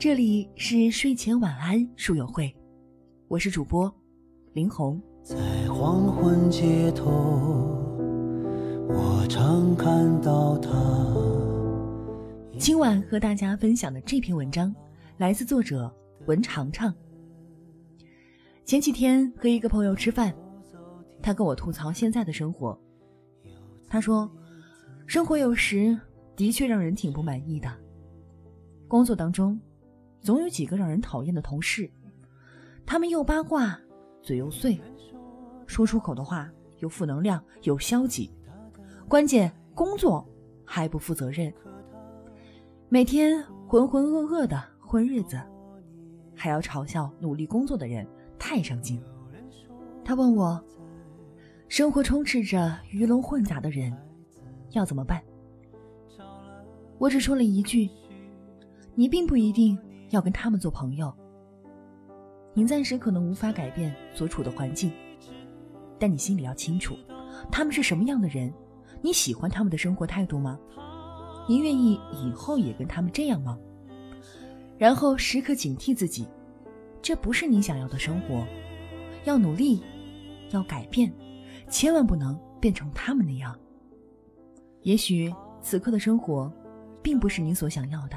这里是睡前晚安书友会，我是主播林红。在黄昏街头，我常看到他。今晚和大家分享的这篇文章来自作者文长长。前几天和一个朋友吃饭，他跟我吐槽现在的生活。他说，生活有时的确让人挺不满意的。工作当中，总有几个让人讨厌的同事，他们又八卦，嘴又碎。说出口的话又负能量，有消极，关键工作还不负责任，每天浑浑噩噩的混日子，还要嘲笑努力工作的人太上进。他问我，生活充斥着鱼龙混杂的人，要怎么办？我只说了一句：你并不一定要跟他们做朋友，你暂时可能无法改变所处的环境。但你心里要清楚，他们是什么样的人？你喜欢他们的生活态度吗？你愿意以后也跟他们这样吗？然后时刻警惕自己，这不是你想要的生活，要努力，要改变，千万不能变成他们那样。也许此刻的生活，并不是你所想要的，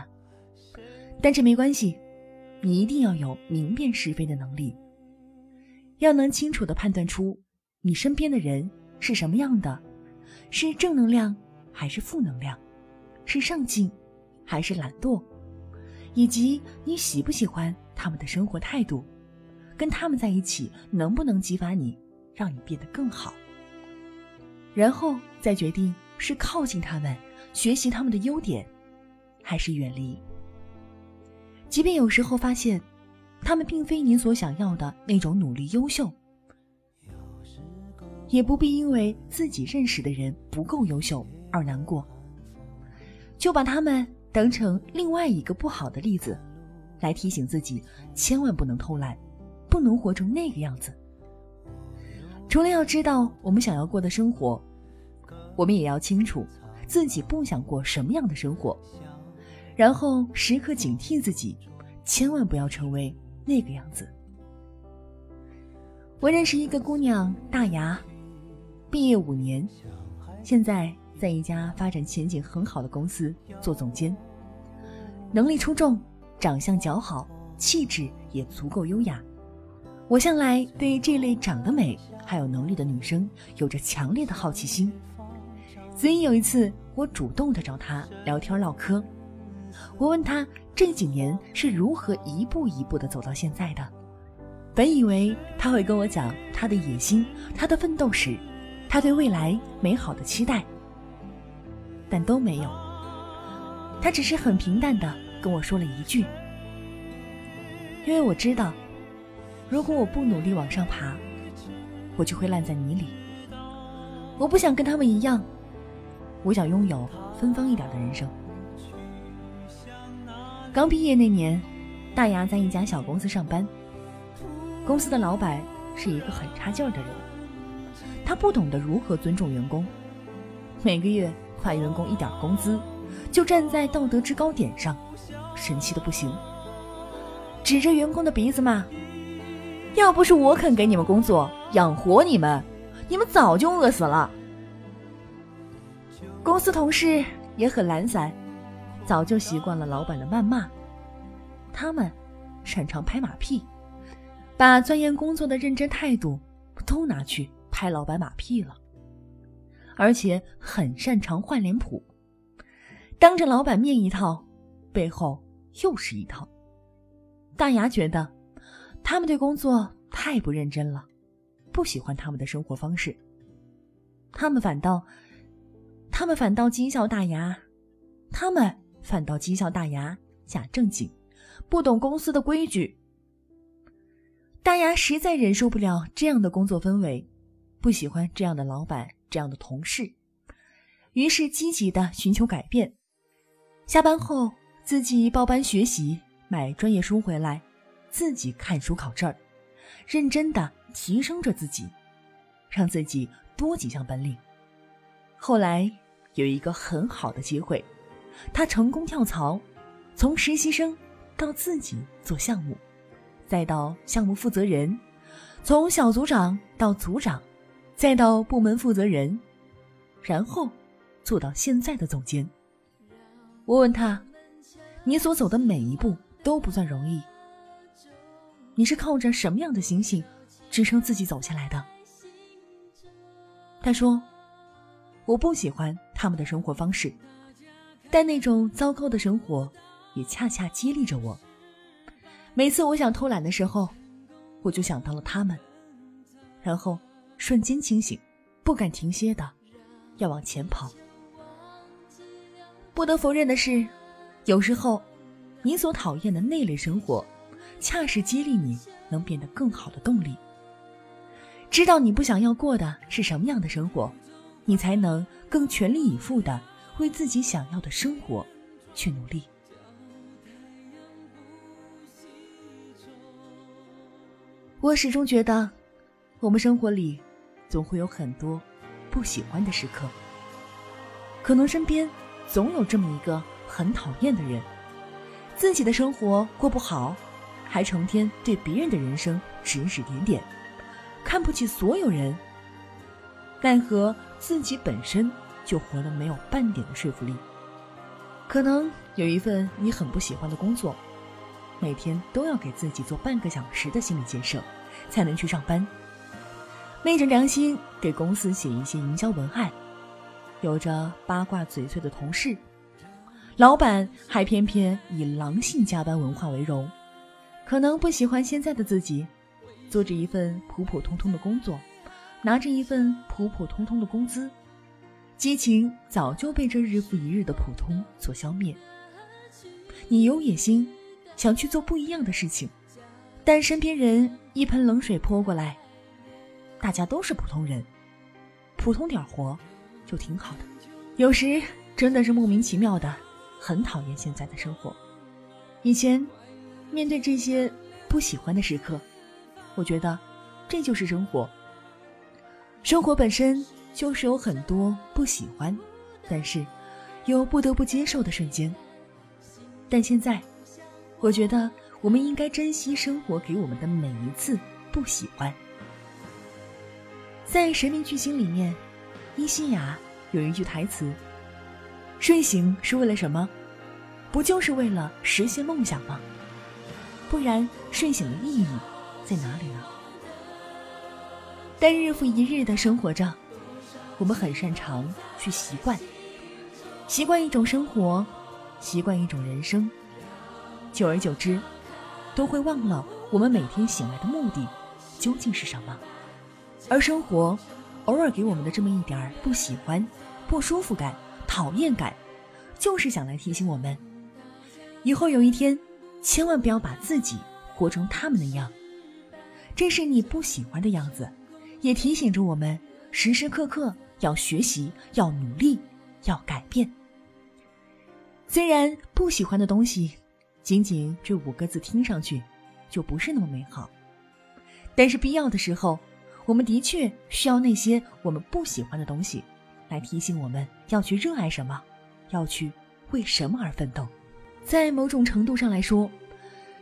但这没关系，你一定要有明辨是非的能力，要能清楚的判断出。你身边的人是什么样的？是正能量还是负能量？是上进还是懒惰？以及你喜不喜欢他们的生活态度？跟他们在一起能不能激发你，让你变得更好？然后再决定是靠近他们，学习他们的优点，还是远离。即便有时候发现，他们并非你所想要的那种努力优秀。也不必因为自己认识的人不够优秀而难过，就把他们当成另外一个不好的例子，来提醒自己千万不能偷懒，不能活成那个样子。除了要知道我们想要过的生活，我们也要清楚自己不想过什么样的生活，然后时刻警惕自己，千万不要成为那个样子。我认识一个姑娘，大牙。毕业五年，现在在一家发展前景很好的公司做总监，能力出众，长相姣好，气质也足够优雅。我向来对这类长得美还有能力的女生有着强烈的好奇心，所以有一次我主动的找她聊天唠嗑。我问他这几年是如何一步一步的走到现在的，本以为他会跟我讲他的野心，他的奋斗史。他对未来美好的期待，但都没有。他只是很平淡的跟我说了一句：“因为我知道，如果我不努力往上爬，我就会烂在泥里。我不想跟他们一样，我想拥有芬芳一点的人生。”刚毕业那年，大牙在一家小公司上班，公司的老板是一个很差劲儿的人。他不懂得如何尊重员工，每个月发员工一点工资，就站在道德制高点上，神气的不行，指着员工的鼻子骂：“要不是我肯给你们工作养活你们，你们早就饿死了。”公司同事也很懒散，早就习惯了老板的谩骂，他们擅长拍马屁，把钻研工作的认真态度都拿去。拍老板马屁了，而且很擅长换脸谱，当着老板面一套，背后又是一套。大牙觉得他们对工作太不认真了，不喜欢他们的生活方式。他们反倒，他们反倒讥笑大牙，他们反倒讥笑大牙假正经，不懂公司的规矩。大牙实在忍受不了这样的工作氛围。不喜欢这样的老板，这样的同事，于是积极的寻求改变。下班后自己报班学习，买专业书回来，自己看书考证，认真的提升着自己，让自己多几项本领。后来有一个很好的机会，他成功跳槽，从实习生到自己做项目，再到项目负责人，从小组长到组长，再到部门负责人，然后做到现在的总监。我问他：“你所走的每一步都不算容易，你是靠着什么样的心性支撑自己走下来的？”他说：“我不喜欢他们的生活方式，但那种糟糕的生活也恰恰激励着我。每次我想偷懒的时候，我就想到了他们，然后瞬间清醒，不敢停歇的要往前跑。”不得否认的是，有时候，你所讨厌的那类生活，恰是激励你能变得更好的动力。知道你不想要过的是什么样的生活，你才能更全力以赴的为自己想要的生活去努力。我始终觉得，我们生活里总会有很多不喜欢的时刻，可能身边。总有这么一个很讨厌的人，自己的生活过不好，还成天对别人的人生指指点点，看不起所有人。奈何自己本身就活得没有半点的说服力。可能有一份你很不喜欢的工作，每天都要给自己做半个小时的心理建设，才能去上班。昧着良心给公司写一些营销文案。有着八卦嘴碎的同事，老板还偏偏以狼性加班文化为荣，可能不喜欢现在的自己，做着一份普普通通的工作，拿着一份普普通通的工资，激情早就被这日复一日的普通所消灭。你有野心，想去做不一样的事情，但身边人一盆冷水泼过来，大家都是普通人，普通点活。就挺好的，有时真的是莫名其妙的，很讨厌现在的生活。以前面对这些不喜欢的时刻，我觉得这就是生活。生活本身就是有很多不喜欢，但是又不得不接受的瞬间。但现在，我觉得我们应该珍惜生活给我们的每一次不喜欢。在《神明巨星》里面。伊西雅有一句台词：“睡醒是为了什么？不就是为了实现梦想吗？不然睡醒的意义在哪里呢？”但日复一日的生活着，我们很擅长去习惯，习惯一种生活，习惯一种人生，久而久之，都会忘了我们每天醒来的目的究竟是什么，而生活。偶尔给我们的这么一点儿不喜欢、不舒服感、讨厌感，就是想来提醒我们，以后有一天，千万不要把自己活成他们那样。这是你不喜欢的样子，也提醒着我们时时刻刻要学习、要努力、要改变。虽然不喜欢的东西，仅仅这五个字听上去就不是那么美好，但是必要的时候。我们的确需要那些我们不喜欢的东西，来提醒我们要去热爱什么，要去为什么而奋斗。在某种程度上来说，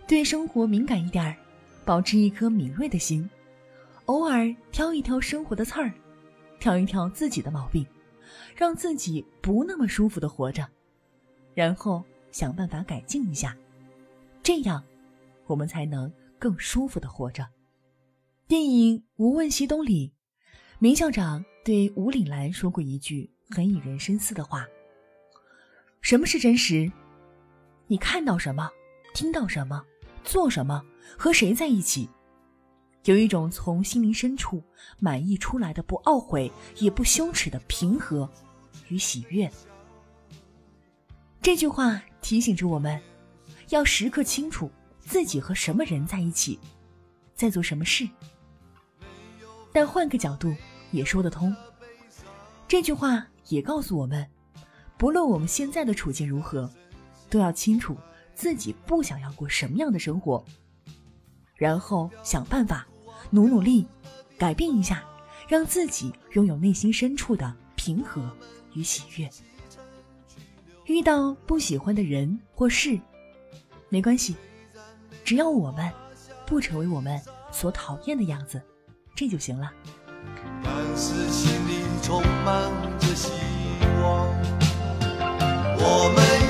对生活敏感一点，保持一颗敏锐的心，偶尔挑一挑生活的刺儿，挑一挑自己的毛病，让自己不那么舒服的活着，然后想办法改进一下，这样，我们才能更舒服的活着。电影《无问西东》里，明校长对吴岭澜说过一句很引人深思的话：“什么是真实？你看到什么，听到什么，做什么，和谁在一起？有一种从心灵深处满溢出来的不懊悔也不羞耻的平和与喜悦。”这句话提醒着我们，要时刻清楚自己和什么人在一起，在做什么事。但换个角度也说得通。这句话也告诉我们，不论我们现在的处境如何，都要清楚自己不想要过什么样的生活，然后想办法，努努力，改变一下，让自己拥有内心深处的平和与喜悦。遇到不喜欢的人或事，没关系，只要我们不成为我们所讨厌的样子，这就行了。但是心里充满着希望，我们